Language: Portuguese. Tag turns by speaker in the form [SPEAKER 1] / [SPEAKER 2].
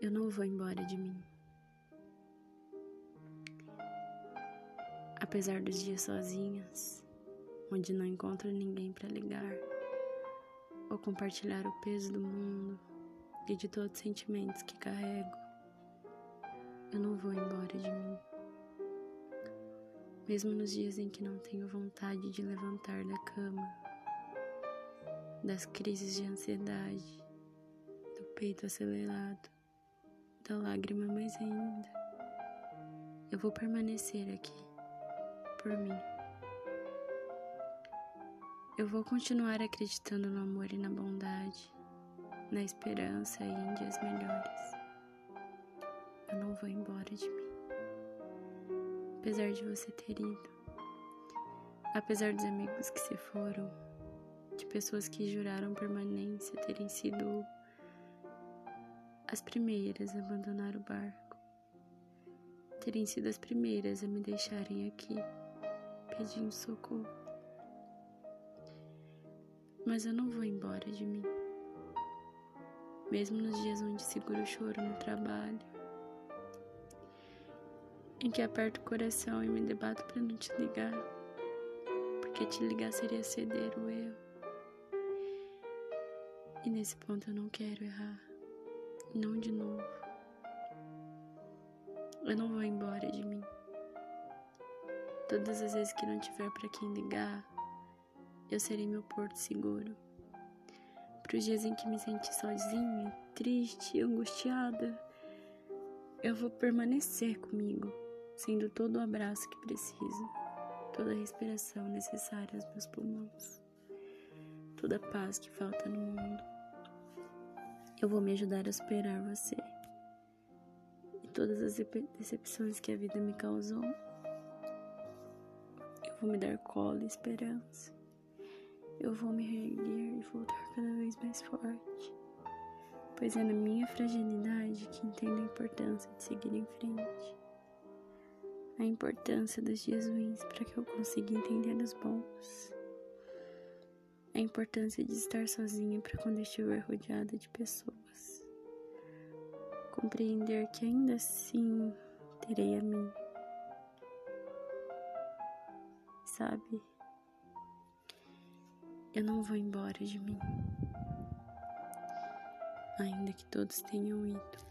[SPEAKER 1] Eu não vou embora de mim. Apesar dos dias sozinhas, onde não encontro ninguém para ligar ou compartilhar o peso do mundo e de todos os sentimentos que carrego, eu não vou embora de mim. Mesmo nos dias em que não tenho vontade de levantar da cama, das crises de ansiedade, do peito acelerado, da lágrima mais ainda, eu vou permanecer aqui, por mim. Eu vou continuar acreditando no amor e na bondade, na esperança e em dias melhores. Eu não vou embora de mim. Apesar de você ter ido, apesar dos amigos que se foram, de pessoas que juraram permanência terem sido as primeiras a abandonar o barco, terem sido as primeiras a me deixarem aqui pedindo socorro mas eu não vou embora de mim. Mesmo nos dias onde seguro o choro no trabalho, em que aperto o coração e me debato para não te ligar, porque te ligar seria ceder o eu. E nesse ponto eu não quero errar, não de novo. Eu não vou embora de mim. Todas as vezes que não tiver para quem ligar, eu serei meu porto seguro. Para os dias em que me senti sozinha, triste, angustiada, eu vou permanecer comigo, sendo todo o abraço que preciso, toda a respiração necessária aos meus pulmões, toda a paz que falta no mundo. Eu vou me ajudar a superar você e todas as decepções que a vida me causou. Eu vou me dar colo e esperança. Eu vou me reerguer e voltar cada vez mais forte, pois é na minha fragilidade que entendo a importância de seguir em frente, a importância dos dias ruins para que eu consiga entender os bons, a importância de estar sozinha para quando estiver rodeada de pessoas, compreender que ainda assim terei a mim, sabe? Eu não vou embora de mim, ainda que todos tenham ido.